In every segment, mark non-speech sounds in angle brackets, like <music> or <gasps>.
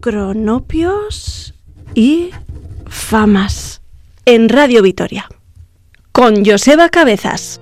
cronopios y famas en Radio Vitoria con Joseba Cabezas.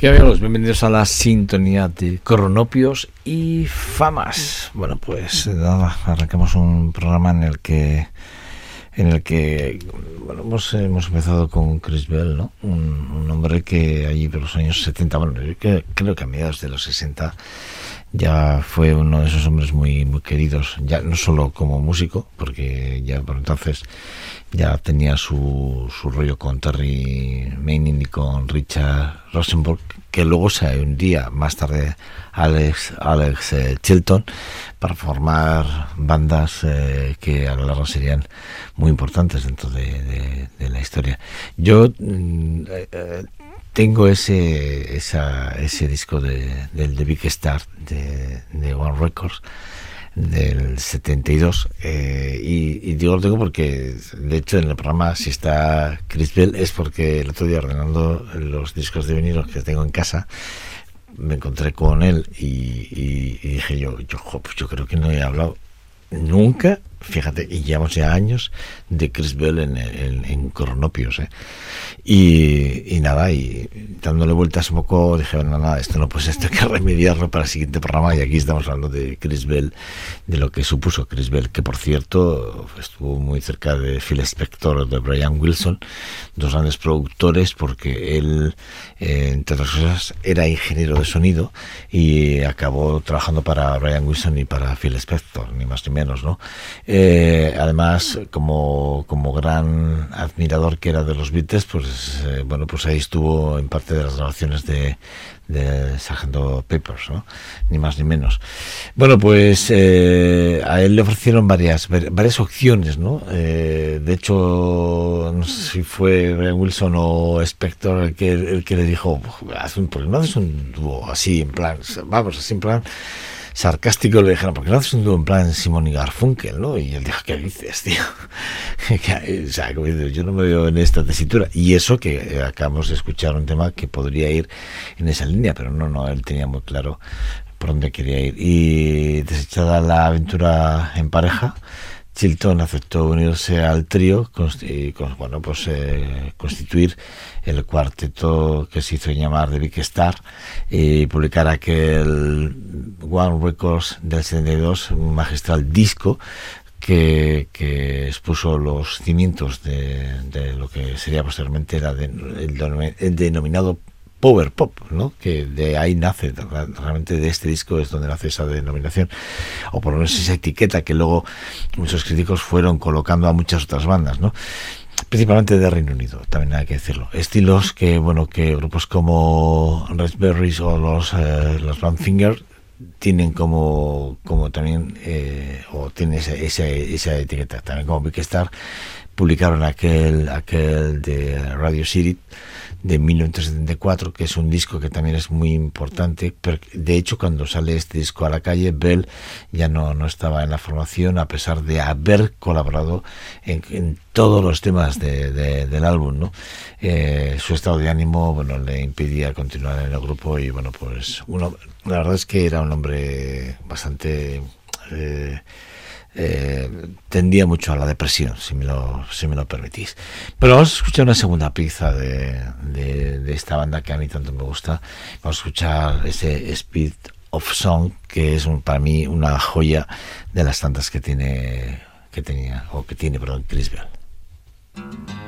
¿Qué amigos? Bienvenidos a la sintonía de cronopios y famas. Bueno, pues nada, arrancamos un programa en el que en el que bueno, hemos, hemos empezado con Chris Bell, ¿no? Un, un hombre que allí por los años 70, bueno, creo que a mediados de los 60 ya fue uno de esos hombres muy muy queridos, ya no solo como músico, porque ya por entonces ya tenía su, su rollo con Terry Manning y con Richard Rosenborg, que luego se hundía más tarde Alex, Alex eh, Chilton para formar bandas eh, que a lo largo serían muy importantes dentro de, de- de la historia. Yo mm, eh, eh, tengo ese esa, ese disco de, del The Big Star de, One Records del 72 eh, y, y digo lo tengo porque de hecho en el programa si está Chris Bell es porque el otro día ordenando los discos de vinilo que tengo en casa me encontré con él y, y- dije yo yo, pues yo creo que no he hablado nunca fíjate y llevamos ya años de Chris Bell en, en, en Cronopios ¿eh? y, nada y dándole vueltas un poco dije bueno nada esto no pues esto hay que remediarlo para el siguiente programa y aquí estamos hablando de Chris Bell de lo que supuso Chris Bell que por cierto estuvo muy cerca de Phil Spector o de Brian Wilson dos grandes productores porque él eh, entre otras cosas era ingeniero de sonido y acabó trabajando para Brian Wilson y para Phil Spector ni más ni menos no Eh, además, como, como gran admirador que era de los Beatles, pues eh, bueno, pues ahí estuvo en parte de las grabaciones de, de Sargento Papers, ¿no? ni más ni menos. Bueno, pues eh, a él le ofrecieron varias varias opciones, ¿no? Eh, de hecho, no sé si fue Brian Wilson o Spector el que, el que le dijo, haz un, ¿por qué no haces un dúo así, en plan, vamos, así en plan sarcástico le dijeron, ¿por qué no haces un dúo en plan Simon y Garfunkel? ¿no? Y él dijo, ¿qué dices, tío? <laughs> o sea, yo no me veo en esta tesitura. Y eso que acabamos de escuchar un tema que podría ir en esa línea, pero no, no, él tenía muy claro por dónde quería ir. Y desechada la aventura en pareja, Chilton aceptó unirse al trío y bueno, pues, eh, constituir el cuarteto que se hizo llamar The Big Star y publicar aquel One Records del 72, un magistral disco que, expuso los cimientos de, de, lo que sería posteriormente era de, el, denominado power pop, ¿no? Que de ahí nace, realmente de este disco es donde nace esa denominación, o por lo menos esa etiqueta que luego muchos críticos fueron colocando a muchas otras bandas, ¿no? principalmente de Reino Unido, también hay que decirlo. Estilos que, bueno, que grupos como Raspberries o los, eh, los tienen como, como también, eh, o tienen esa, esa, esa, etiqueta, también como Big Star, publicaron aquel, aquel de Radio City, de 1974, que es un disco que también es muy importante. De hecho, cuando sale este disco a la calle, Bell ya no, no estaba en la formación, a pesar de haber colaborado en, todos los temas de, del álbum. ¿no? Eh, su estado de ánimo bueno, le impedía continuar en el grupo y bueno, pues uno, la verdad es que era un hombre bastante... Eh, eh, tendía mucho a la depresión, si me lo, si me lo permitís. Pero vamos a escuchar una segunda pieza de, de, de esta banda que a mí tanto me gusta. Vamos a escuchar ese Speed of Song, que es un, para mí una joya de las tantas que tiene, que tenía, o que tiene, perdón, Chris Bell.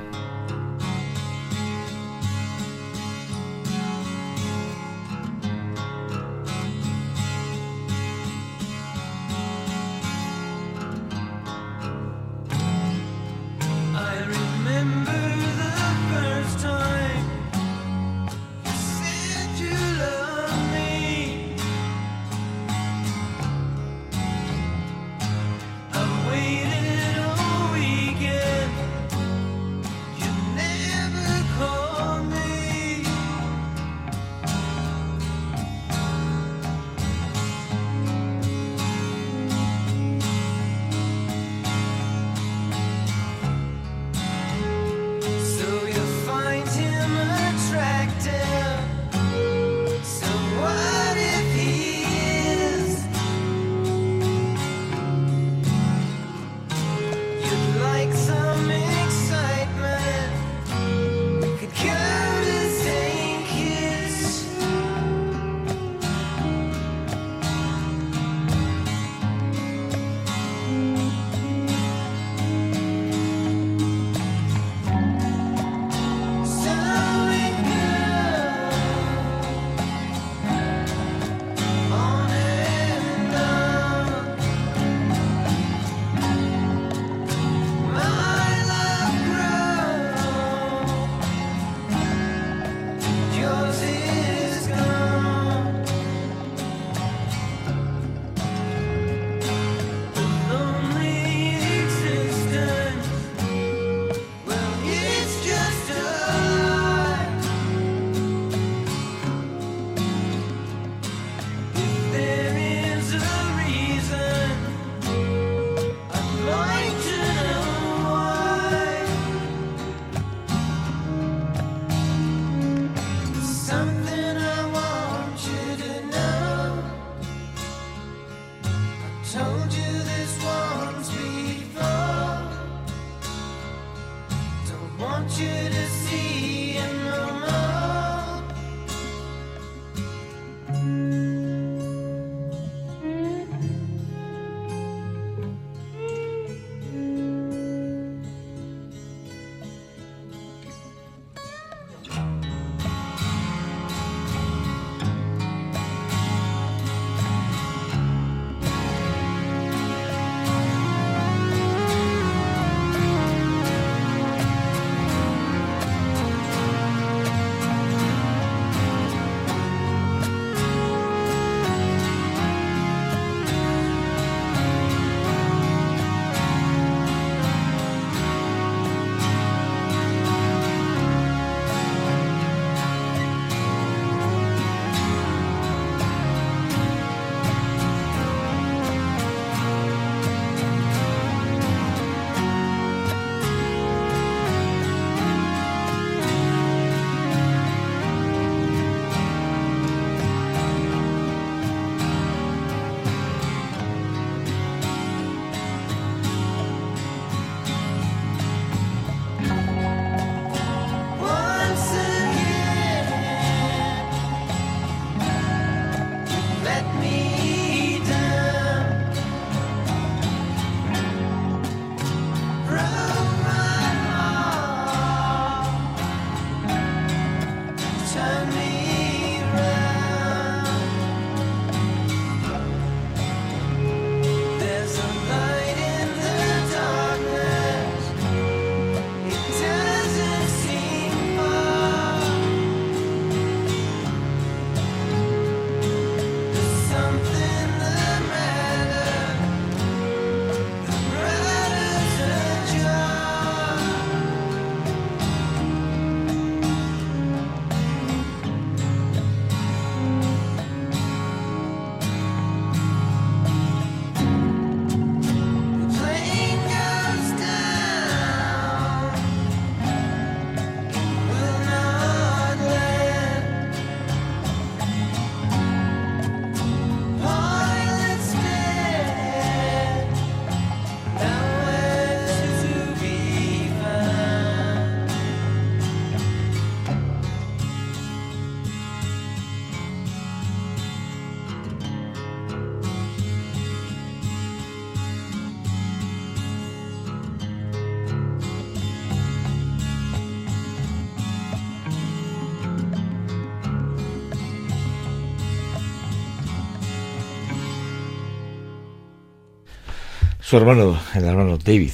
Su hermano, el hermano David.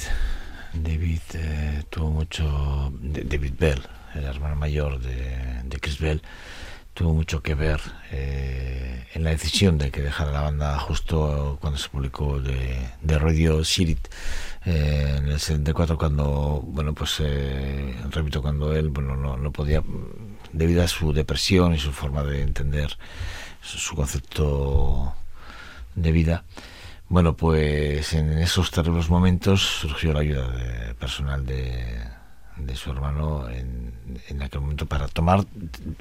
David eh, tuvo mucho. David Bell, el hermano mayor de, Chris Bell, tuvo mucho que ver eh, en la decisión de que dejara la banda justo cuando se publicó de, de Radio City eh, en el 74 cuando bueno pues eh, repito cuando él bueno no, podía debido a su depresión y su forma de entender su concepto de vida bueno pues en esos terribles momentos surgió la ayuda de, personal de su hermano en, en, aquel momento para tomar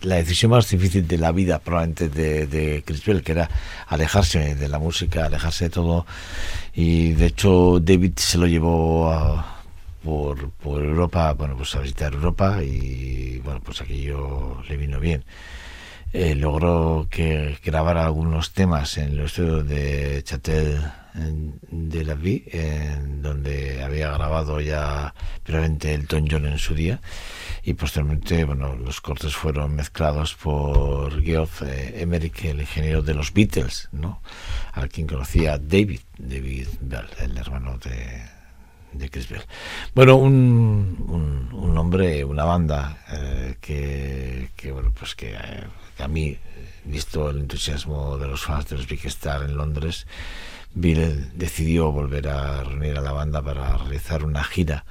la decisión más difícil de la vida probablemente de, de Chris Bell, que era alejarse de la música, alejarse de todo y de hecho David se lo llevó por, por Europa, bueno pues a visitar Europa y bueno pues aquello le vino bien. Eh, logró que grabara algunos temas en los estudios de Chatel de la Vie, en donde había grabado ya previamente Elton John en su día y posteriormente bueno los cortes fueron mezclados por Geoff eh, Emerick el ingeniero de los Beatles no al quien conocía David David Bell el hermano de de Chris Bell. Bueno, un, un, un hombre, una banda eh, que, que, bueno, pues que, eh, a mí, visto el entusiasmo de los fans de los Big Star en Londres, Bill decidió volver a reunir a la banda para realizar una gira.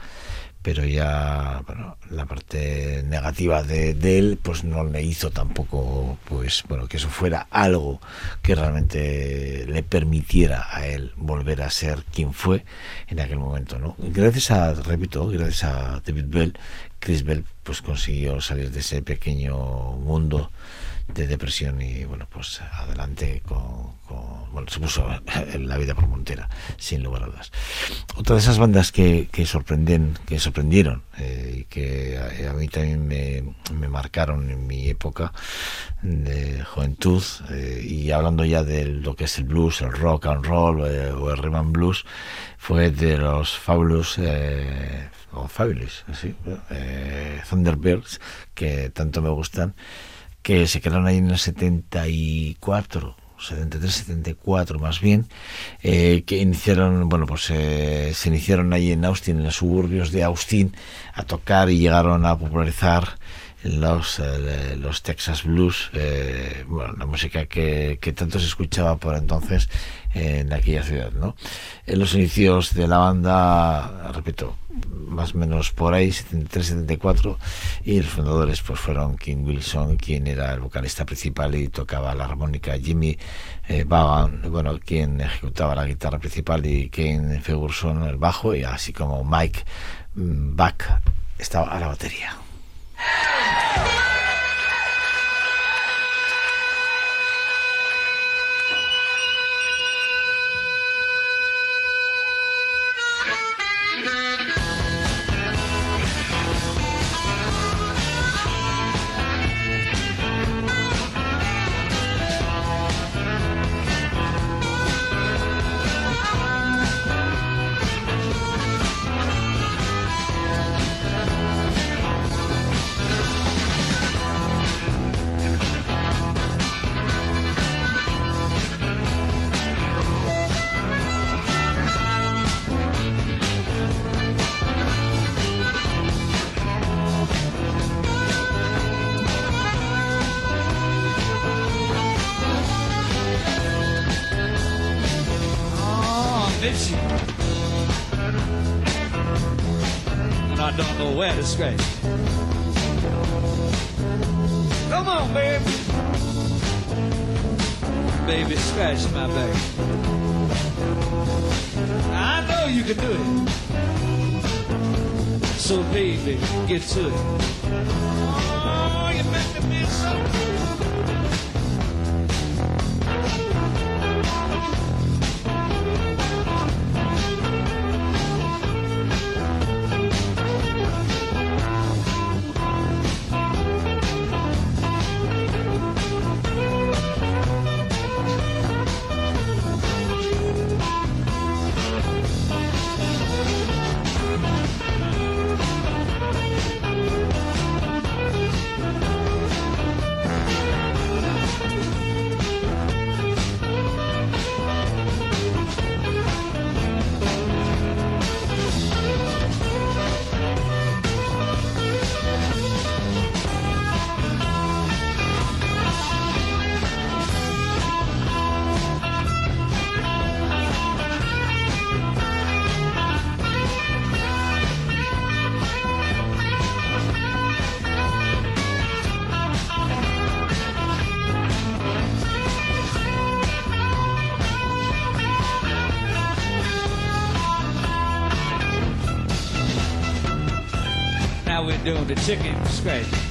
Pero ya bueno, la parte negativa de, de, él pues no le hizo tampoco pues bueno que eso fuera algo que realmente le permitiera a él volver a ser quien fue en aquel momento no gracias a repito gracias a David Bell Chris Bell pues consiguió salir de ese pequeño mundo de depresión y bueno pues adelante con, con, bueno se puso <laughs> la vida por montera sin lugar a dudas otra de esas bandas que, que sorprenden que sorprendieron eh, y que a, a, mí también me, me, marcaron en mi época de juventud eh, y hablando ya de lo que es el blues el rock and roll eh, o el rhythm blues fue de los Fabulous o Fabulous ¿sí? Thunderbirds que tanto me gustan que se quedaron ahí en el 74, 73, 74 más bien, eh, que iniciaron, bueno, pues eh, se iniciaron ahí en Austin, en los suburbios de Austin, a tocar y llegaron a popularizar los, eh, los Texas Blues, eh, bueno, la música que, que, tanto se escuchaba por entonces en aquella ciudad, ¿no? En los inicios de la banda, repito, más o menos por ahí, 73-74, y los fundadores pues fueron King Wilson, quien era el vocalista principal y tocaba la armónica, Jimmy eh, bueno, quien ejecutaba la guitarra principal, y Ken Ferguson el bajo, y así como Mike Back estaba a la batería. <gasps> <gasps> Yeah. Scratch. Come on, baby. Baby, scratch my back. I know you can do it. So, baby, get to it. Oh, you me so we're doing the chicken scratch.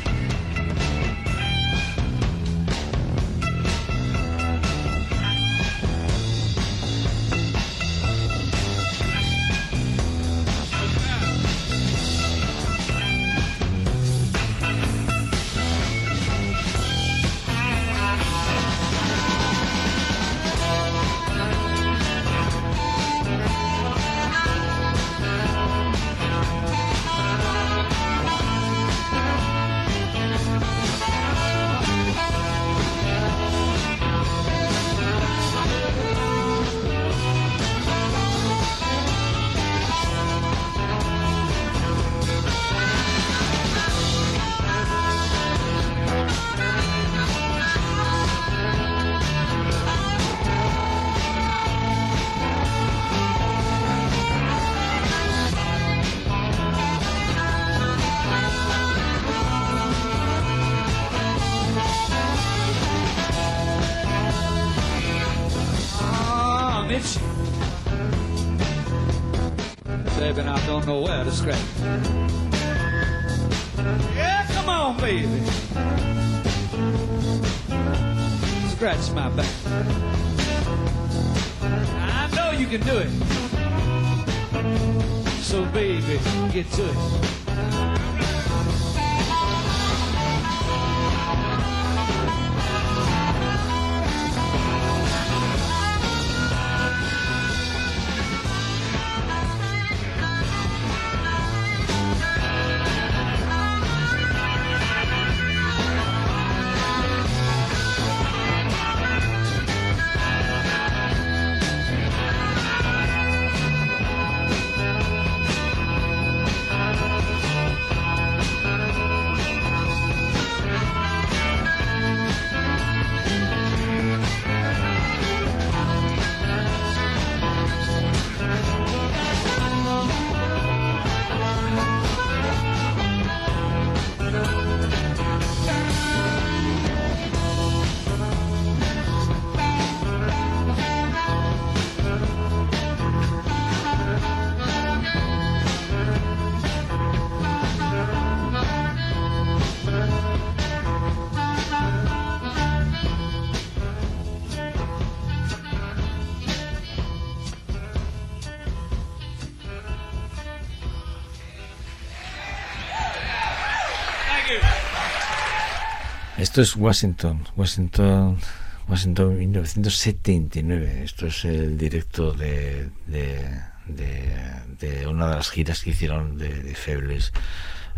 Esto es Washington, Washington, Washington 1979. Esto es el directo de, de, una de las giras que hicieron de, de Febles,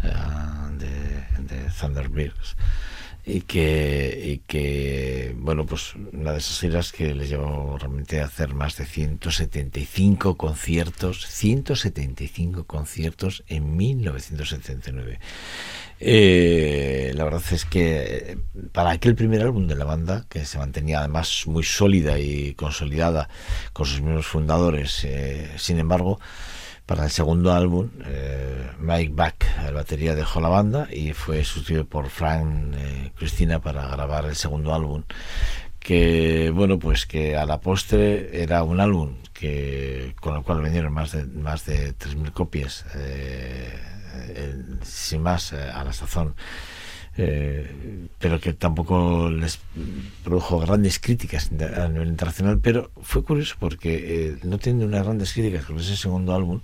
de, de Thunderbirds. Y que, y que, bueno, pues una de esas giras que les llevó realmente a hacer más de 175 conciertos, 175 conciertos en 1979. Eh, la verdad es que eh, para aquel primer álbum de la banda, que se mantenía además muy sólida y consolidada con sus mismos fundadores, eh, sin embargo, para el segundo álbum, eh, Mike Back, el batería, dejó la banda y fue sustituido por Frank eh, Cristina para grabar el segundo álbum. Que bueno, pues que a la postre era un álbum que con el cual vendieron más de más de 3.000 copias, eh, sin más, eh, a la sazón. Eh, pero que tampoco les produjo grandes críticas a nivel internacional, pero fue curioso porque eh, no tienen unas grandes críticas con ese segundo álbum,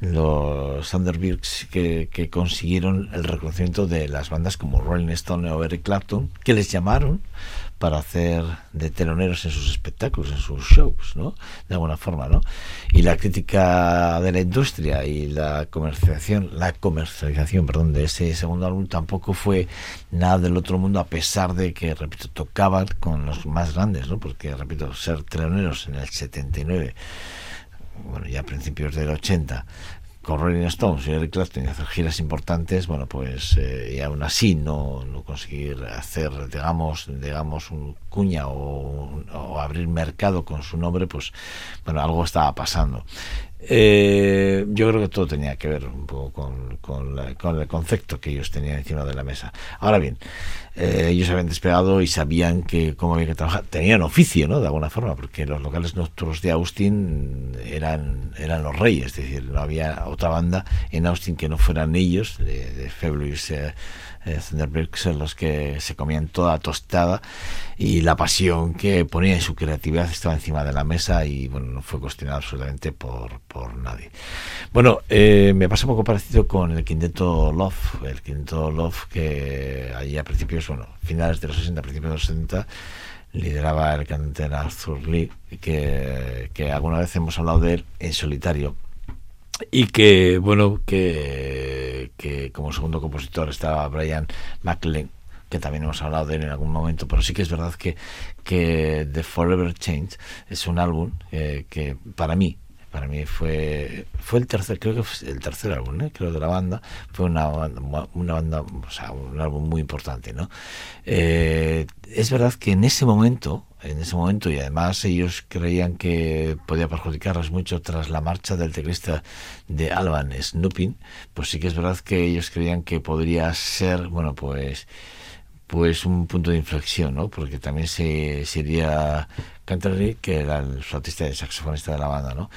los Thunderbirds que, que consiguieron el reconocimiento de las bandas como Rolling Stone o Eric Clapton, que les llamaron para hacer de teloneros en sus espectáculos, en sus shows, ¿no? De alguna forma, ¿no? Y la crítica de la industria y la comercialización, la comercialización, perdón, de ese segundo álbum tampoco fue nada del otro mundo, a pesar de que, repito, tocaban con los más grandes, ¿no? Porque, repito, ser teloneros en el 79, bueno, ya a principios del 80, con Rolling Stones y Eric Clapton y hacer giras importantes, bueno, pues eh, y aún así no, no conseguir hacer, digamos, digamos un cuña o, o abrir mercado con su nombre, pues bueno, algo estaba pasando. Eh, yo creo que todo tenía que ver un poco con, con la- con el concepto que ellos tenían encima de la mesa. Ahora bien, eh, ellos habían despegado y sabían que cómo había que trabajar. Tenían oficio, ¿no? De alguna forma, porque los locales nocturnos de Austin eran, eran los reyes, es decir, no había otra banda en Austin que no fueran ellos, de, de Fabulous eh, eh, Thunderbirds, los que se comían toda tostada y la pasión que ponía en su creatividad estaba encima de la mesa y bueno, no fue cuestionado absolutamente por, por nadie. Bueno, eh, me pasa un poco parecido con el quinteto Love, el quinteto Love que allí a principios, bueno, finales de los 60, principios de los 70, lideraba el cantante Arthur Lee, que, que alguna vez hemos hablado de él en solitario y que bueno que, que como segundo compositor estaba Brian McLean que también hemos hablado de él en algún momento pero sí que es verdad que que The Forever Change es un álbum eh, que para mí para mí fue fue el tercer creo que fue el tercer álbum ¿eh? creo de la banda fue una banda, una banda un álbum muy importante no Eh, es verdad que en ese momento en ese momento y además ellos creían que podía perjudicarles mucho tras la marcha del teclista de Alban Snooping pues sí que es verdad que ellos creían que podría ser bueno pues pues un punto de inflexión, ¿no? Porque también se, se iría Canterbury, que era el flautista y saxofonista de la banda, ¿no?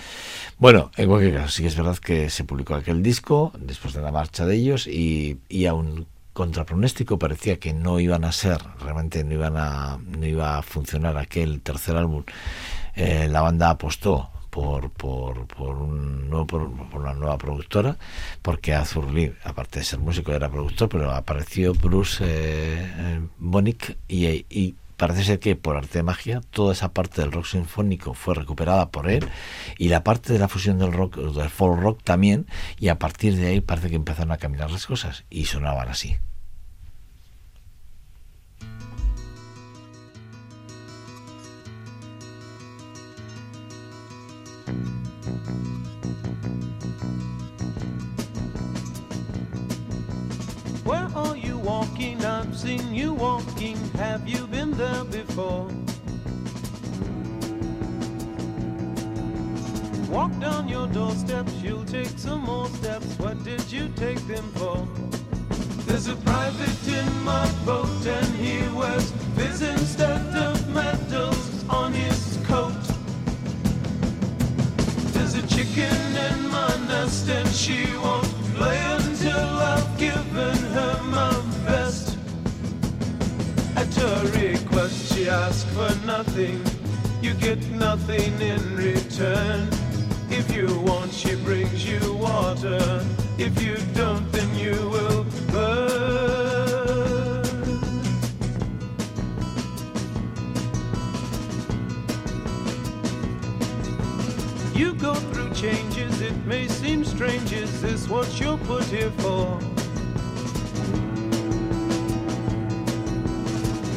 Bueno, en cualquier caso, sí que es verdad que se publicó aquel disco después de la marcha de ellos y, y aún contra pronóstico parecía que no iban a ser, realmente no iban a, no iba a funcionar aquel tercer álbum. Eh, la banda apostó por, por, por, un por, una nueva productora, porque Arthur Lee, aparte de ser músico, era productor, pero apareció Bruce eh, eh, Bonick y, y parece ser que por arte de magia toda esa parte del rock sinfónico fue recuperada por él y la parte de la fusión del rock, del folk rock también, y a partir de ahí parece que empezaron a caminar las cosas y sonaban así. Where are you walking? I've seen you walking. Have you been there before? Walk down your doorsteps, you'll take some more steps. What did you take them for? There's a private in my boat, and he wears fizz instead of my nest, and she won't play until I've given her my best. At her request, she asks for nothing. You get nothing in return. If you want, she brings you water. If you don't, strange. Is this what you're put here for?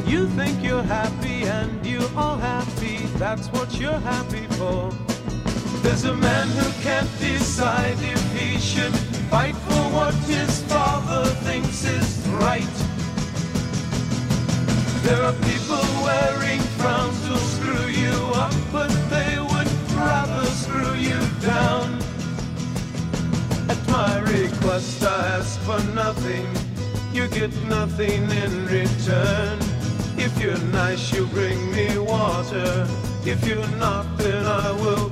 You think you're happy and you are happy, that's what you're happy for. There's a man who can't decide if he should fight for what his father thinks is right. There are people wearing frowns who'll screw you up, but they would rather screw you down. My request, I ask for nothing. You get nothing in return. If you're nice, you bring me water. If you're not, then I will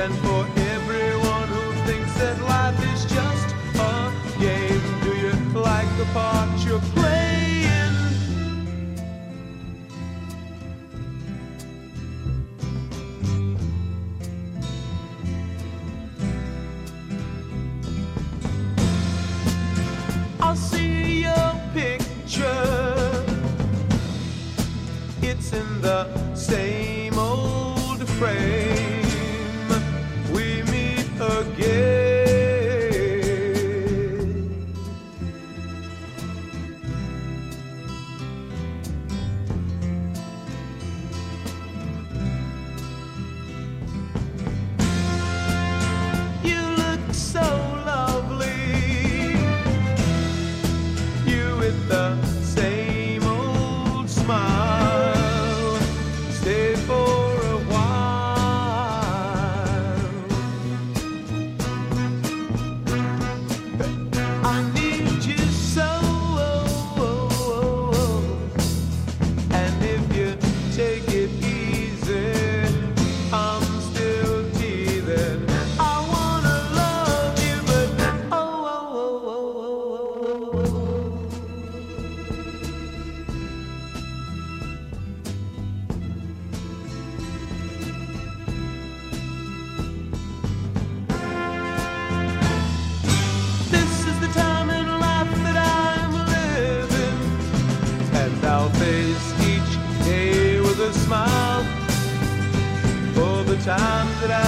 and for time that I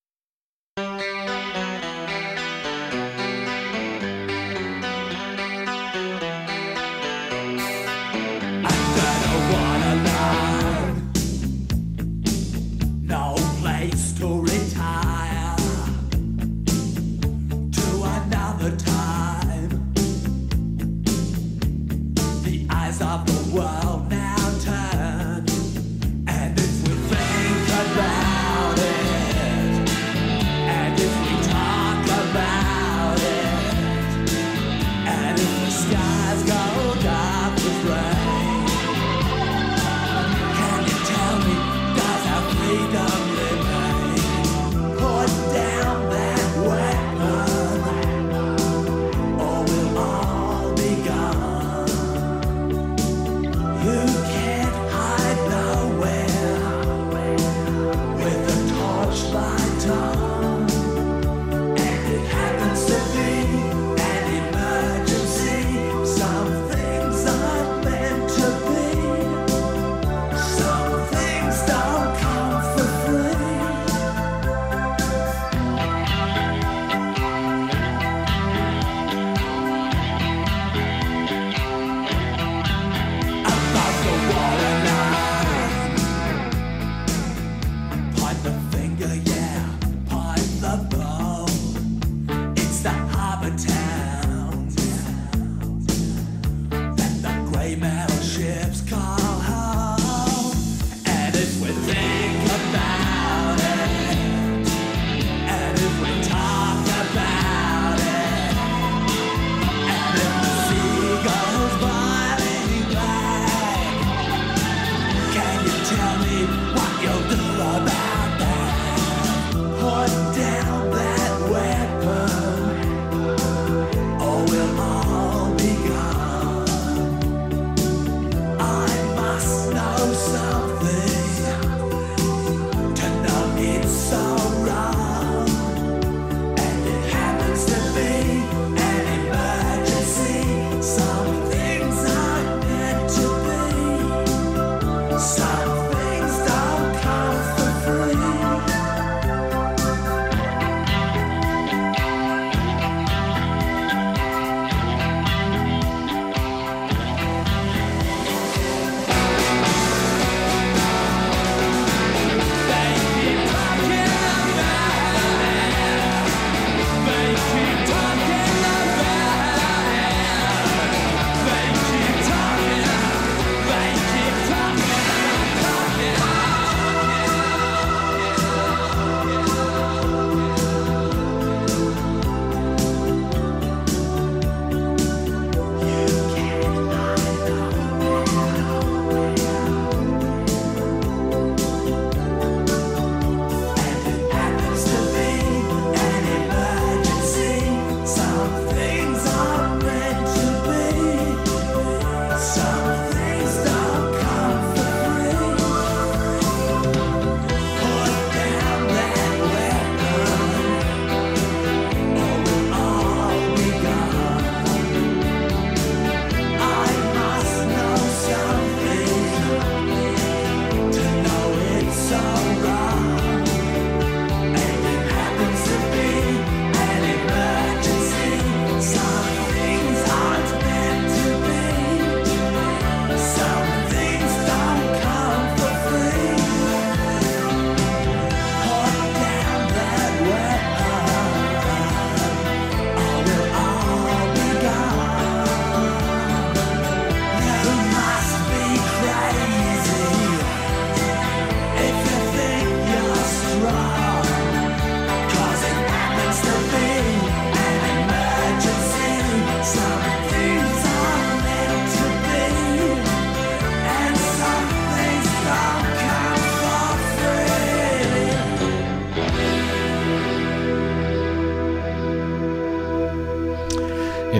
outside.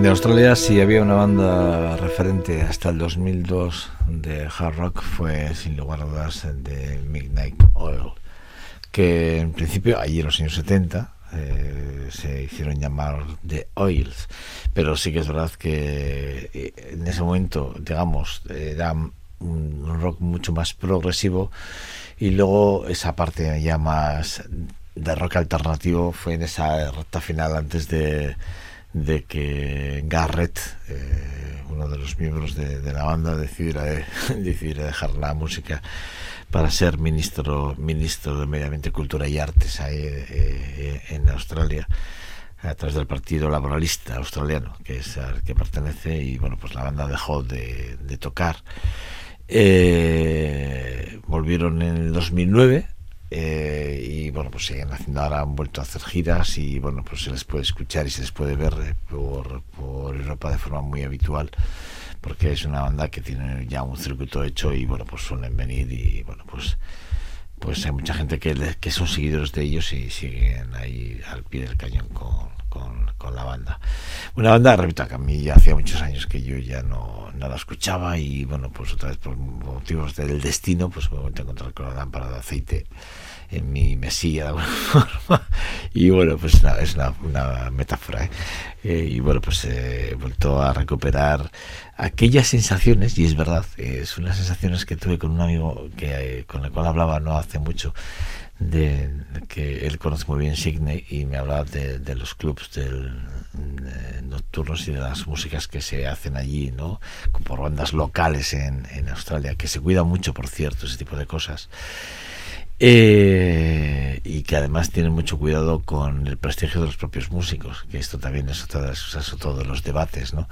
En Australia si había una banda referente hasta el 2002 de hard rock fue sin lugar a dudas de Midnight Oil, que en principio allí en los años 70 eh, se hicieron llamar The Oils, pero sí que es verdad que eh, en ese momento, digamos, era un rock mucho más progresivo y luego esa parte ya más de rock alternativo fue en esa recta final antes de, de que Garrett, eh, uno de los miembros de, la banda, decidiera, <laughs> de- decidiera dejar la música para ser ministro ministro de Medio Ambiente, Cultura y Artes ahí eh, eh, en Australia a través del Partido Laboralista Australiano, que es al que pertenece, y bueno, pues la banda dejó de, de tocar. Eh, volvieron en el 2009 eh, y bueno, pues siguen haciendo ahora, han vuelto a hacer giras y bueno, pues se les puede escuchar y se les puede ver eh, por, por Europa de forma muy habitual porque es una banda que tiene ya un circuito hecho y bueno, pues suelen venir y bueno, pues pues hay mucha gente que, que son seguidores de ellos y siguen ahí al pie del cañón con, con, con la banda. Una banda, repito, que a mí ya hacía muchos años que yo ya no, no la escuchaba y bueno, pues otra vez por motivos del destino, pues me he a encontrar con la lámpara de aceite en mi mesilla de alguna <laughs> forma. Y bueno pues es una, una metáfora ¿eh? Eh, y bueno pues eh, he vuelto a recuperar aquellas sensaciones y es verdad eh, son las sensaciones que tuve con un amigo que eh, con el cual hablaba no hace mucho de, que él conoce muy bien Sydney y me hablaba de, de los clubs del, de nocturnos y de las músicas que se hacen allí no por bandas locales en, en Australia que se cuida mucho por cierto ese tipo de cosas eh, y que además tienen mucho cuidado con el prestigio de los propios músicos, que esto también es otra de las otro de los debates, ¿no?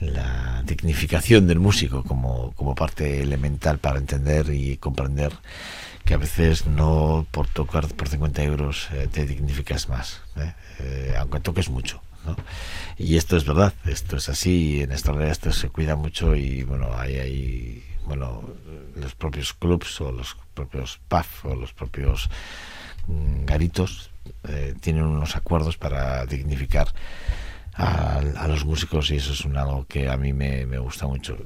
La dignificación del músico como, como parte elemental para entender y comprender que a veces no por tocar por 50 euros eh, te dignificas más, ¿eh? Eh, aunque toques mucho. ¿no? Y esto es verdad, esto es así, en esta realidad esto se cuida mucho y bueno, hay, hay bueno, los propios clubs o los propios pubs o los propios mm, garitos eh, tienen unos acuerdos para dignificar a, los músicos y eso es un algo que a mí me, gusta mucho.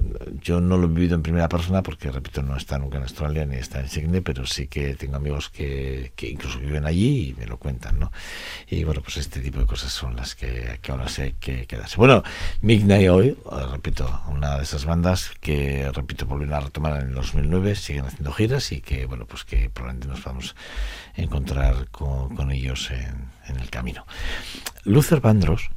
Yo no lo he vivido en primera persona porque, repito, no está nunca en Australia ni está en Sydney, pero sí que tengo amigos que, que incluso viven allí y me lo cuentan, ¿no? Y bueno, pues este tipo de cosas son las que, ahora sé que quedarse. Bueno, Midnight Oil, eh, repito, una de esas bandas que, repito, volvieron a retomar en el 2009, siguen haciendo giras y que, bueno, pues que probablemente nos vamos a encontrar con, con ellos en, en el camino. Luther Vandross,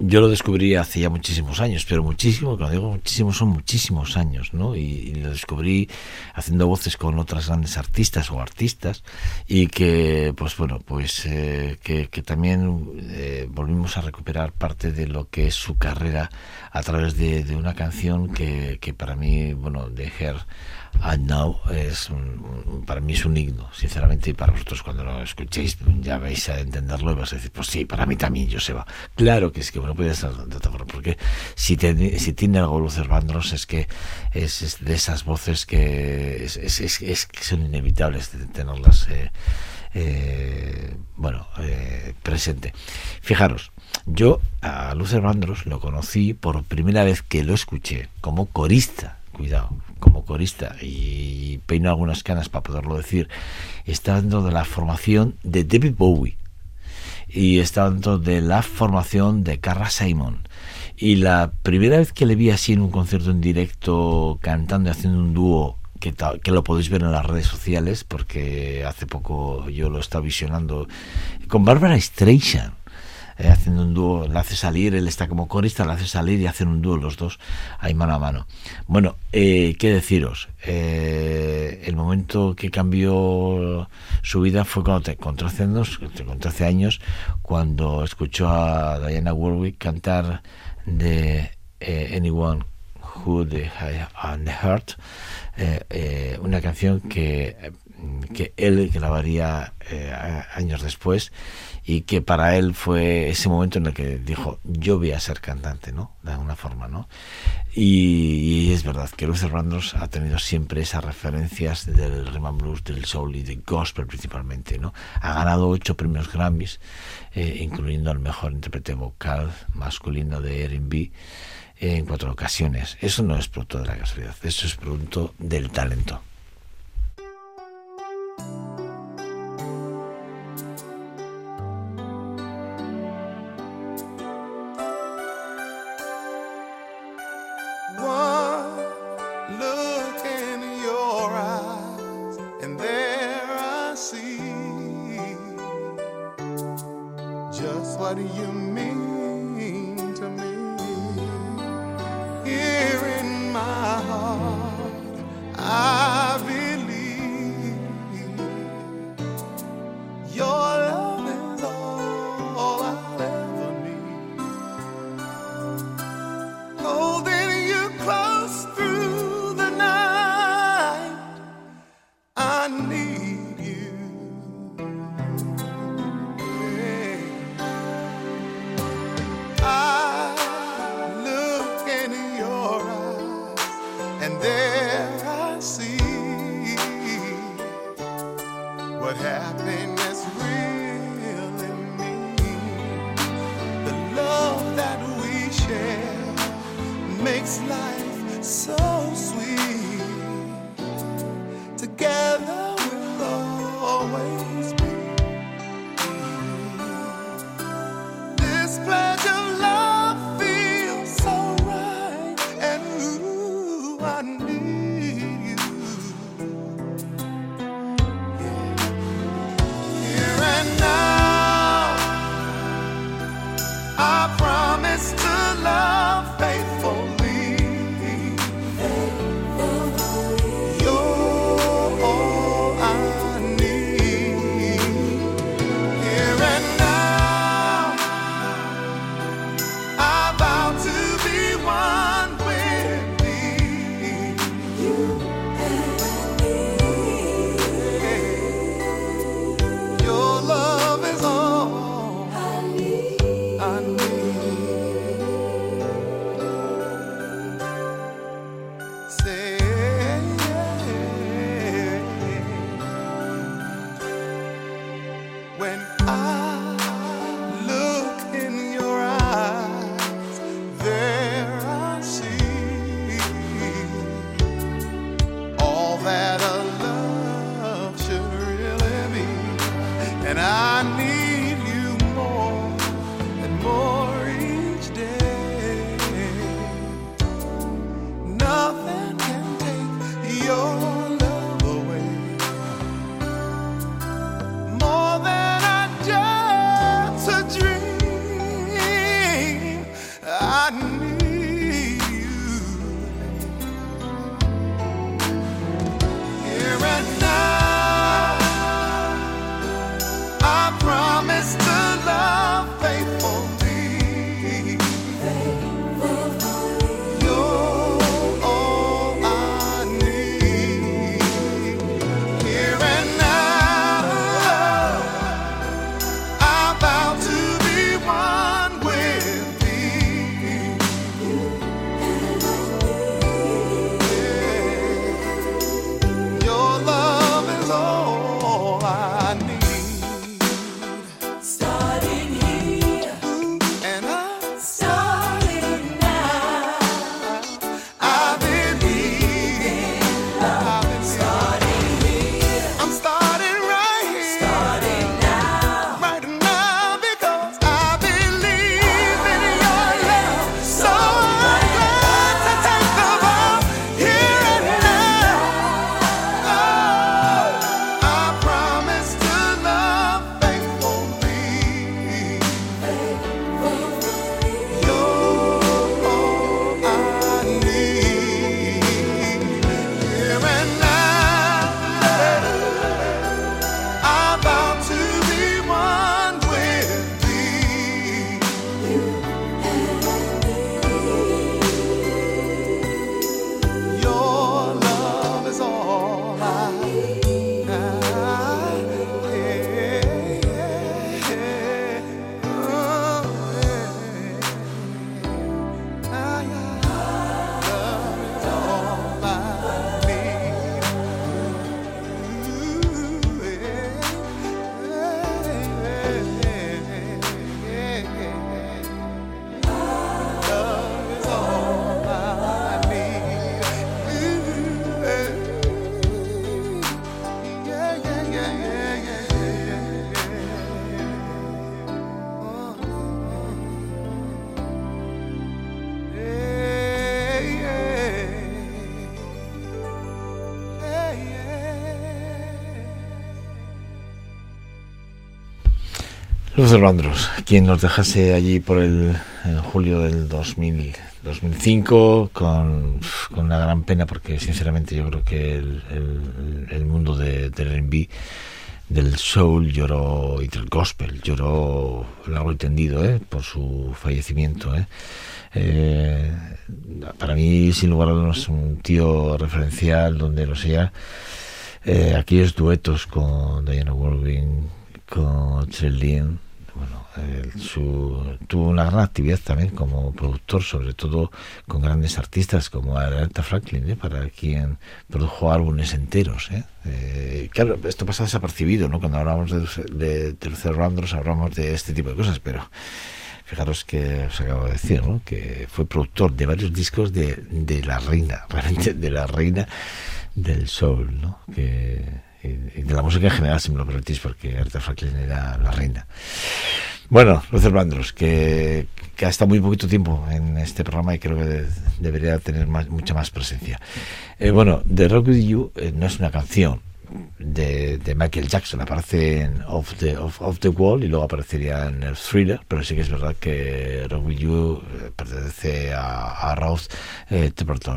yo lo descubrí hace ya muchísimos años, pero muchísimo, cuando digo muchísimo, son muchísimos años, ¿no? Y, lo descubrí haciendo voces con otras grandes artistas o artistas y que, pues bueno, pues eh, que, que también eh, volvimos a recuperar parte de lo que es su carrera a través de, una canción que, que para mí, bueno, de Her and Now es un- para mí es un himno, sinceramente, y para vosotros cuando lo escuchéis ya vais a entenderlo y vas a decir, pues sí, para mí también, Joseba. Claro que que bueno, puede ser de otra forma, porque si, te- si tiene algo Luther Vandross es que es, de esas voces que es, es- es- que son inevitables de tenerlas eh, eh, bueno, eh, presente. Fijaros, yo a Luther Vandross lo conocí por primera vez que lo escuché como corista, cuidado, como corista, y peino algunas canas para poderlo decir, está dentro de la formación de David Bowie y está dentro de la formación de Carla Simon. Y la primera vez que le vi así en un concierto en directo, cantando y haciendo un dúo, que, que lo podéis ver en las redes sociales, porque hace poco yo lo estaba visionando, con Barbara Streisand, eh, haciendo un dúo, la hace salir, él está como corista, la hace salir y hacen un dúo los dos ahí mano a mano. Bueno, eh, qué deciros, eh, el momento que cambió su vida fue cuando te, con 13 años, con 13 años, cuando escuchó a Diana Warwick cantar de eh, Anyone Who the and the Heart, una canción que, que él grabaría años después y que para él fue ese momento en el que dijo yo voy a ser cantante, ¿no? De alguna forma, ¿no? Y, y es verdad que Luther Vandross ha tenido siempre esas referencias del rhythm and blues, del soul y del gospel principalmente, ¿no? Ha ganado ocho premios Grammys, eh, incluyendo al mejor intérprete vocal masculino de R&B en cuatro ocasiones. Eso no es producto de la casualidad, eso es producto del talento. Luther Vandross, quien nos dejase allí por el julio del 2000, 2005 con, una gran pena porque sinceramente yo creo que el, mundo de, del R&B del soul lloró y del gospel lloró largo y tendido ¿eh? por su fallecimiento ¿eh? Eh, para mí sin lugar a dudas un tío referencial donde lo sea eh, aquellos duetos con Diana Warwin, con Celine, bueno, él su, tuvo una gran actividad también como productor, sobre todo con grandes artistas como Aretha Franklin, ¿eh? para quien produjo álbumes enteros. ¿eh? Eh, claro, esto pasa desapercibido, ¿no? Cuando hablamos de, de, Luther Vandross hablamos de este tipo de cosas, pero fijaros que os acabo de decir, ¿no? que fue productor de varios discos de, de la reina, <laughs> realmente de la reina del soul, ¿no? Que, y, de la música en general, si me lo permitís, porque Aretha Franklin era la reina. Bueno, Luther Vandross, que, que ha estado muy poquito tiempo en este programa y creo que de- debería tener más, mucha más presencia. Eh, bueno, The Rock With You eh, no es una canción de, de Michael Jackson, aparece en Off the, Off, the Wall y luego aparecería en el thriller, pero sí que es verdad que Rock With You eh, pertenece a, a Ralph eh,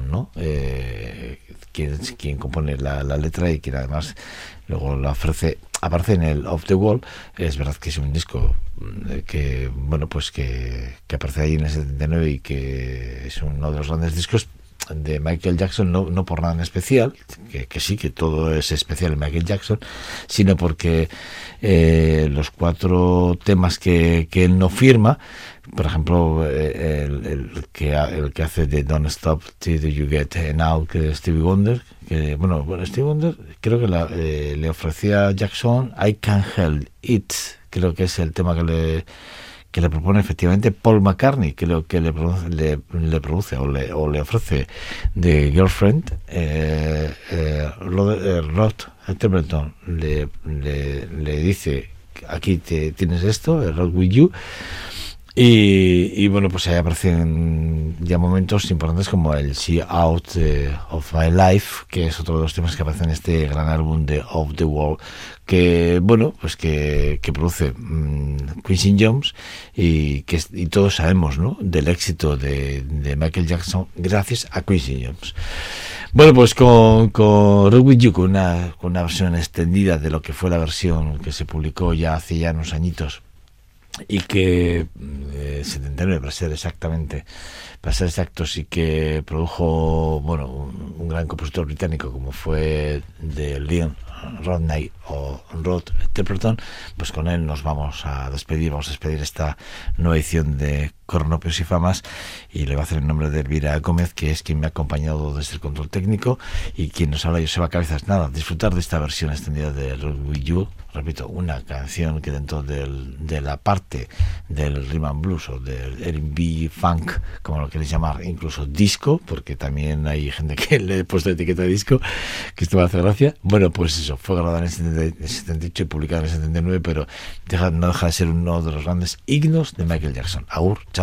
¿no? Eh, quien, quien compone la, la letra y quien además luego la ofrece aparece en el Off the Wall es verdad que es un disco mm, que bueno pues que, que aparece ahí en el 79 y que es uno de los grandes discos de Michael Jackson no, no por nada en especial que, que sí que todo es especial en Michael Jackson sino porque eh, los cuatro temas que, que él no firma por ejemplo eh, el, que el que hace de Don't Stop Till You Get Now que es Stevie Wonder que bueno, bueno Stevie Wonder creo que la, eh, le ofrecía a Jackson I Can't Help It creo que es el tema que le que le propone efectivamente Paul McCartney, que lo que le, le, le produce o le, o le ofrece de Girlfriend, eh, eh, Rod, eh, Rod le, le, dice, aquí te, tienes esto, el Rock With You, y, bueno, pues ahí aparecen ya momentos importantes como el See Out eh, of My Life, que es otro de los temas que aparece en este gran álbum de Off the Wall, que bueno, pues que, produce mm, Quincy Jones y que y todos sabemos, ¿no? Del éxito de, Michael Jackson gracias a Quincy Jones. Bueno, pues con, con Rock con una, con una versión extendida de lo que fue la versión que se publicó ya hace ya unos añitos y que eh, 79 para ser exactamente para ser exactos y que produjo bueno un, un gran compositor británico como fue de Leon Rodney o Rod Temperton pues con él nos vamos a despedir vamos a despedir esta nueva edición de Coronopios y Famas y le va a hacer el nombre de Elvira Gómez que es quien me ha acompañado desde el control técnico y quien nos habla Joseba Cabezas. Nada disfrutar de esta versión extendida de With You. Repito una canción que dentro del- de la parte del rhythm blues o del R&B funk como lo queréis llamar incluso disco porque también hay gente que <laughs> le he puesto etiqueta de disco que esto me hace gracia. Bueno pues eso fue grabado en el 70 en el 78 y publicado en el 79 pero deja- no deja de ser uno de los grandes himnos de Michael Jackson. Agur, chao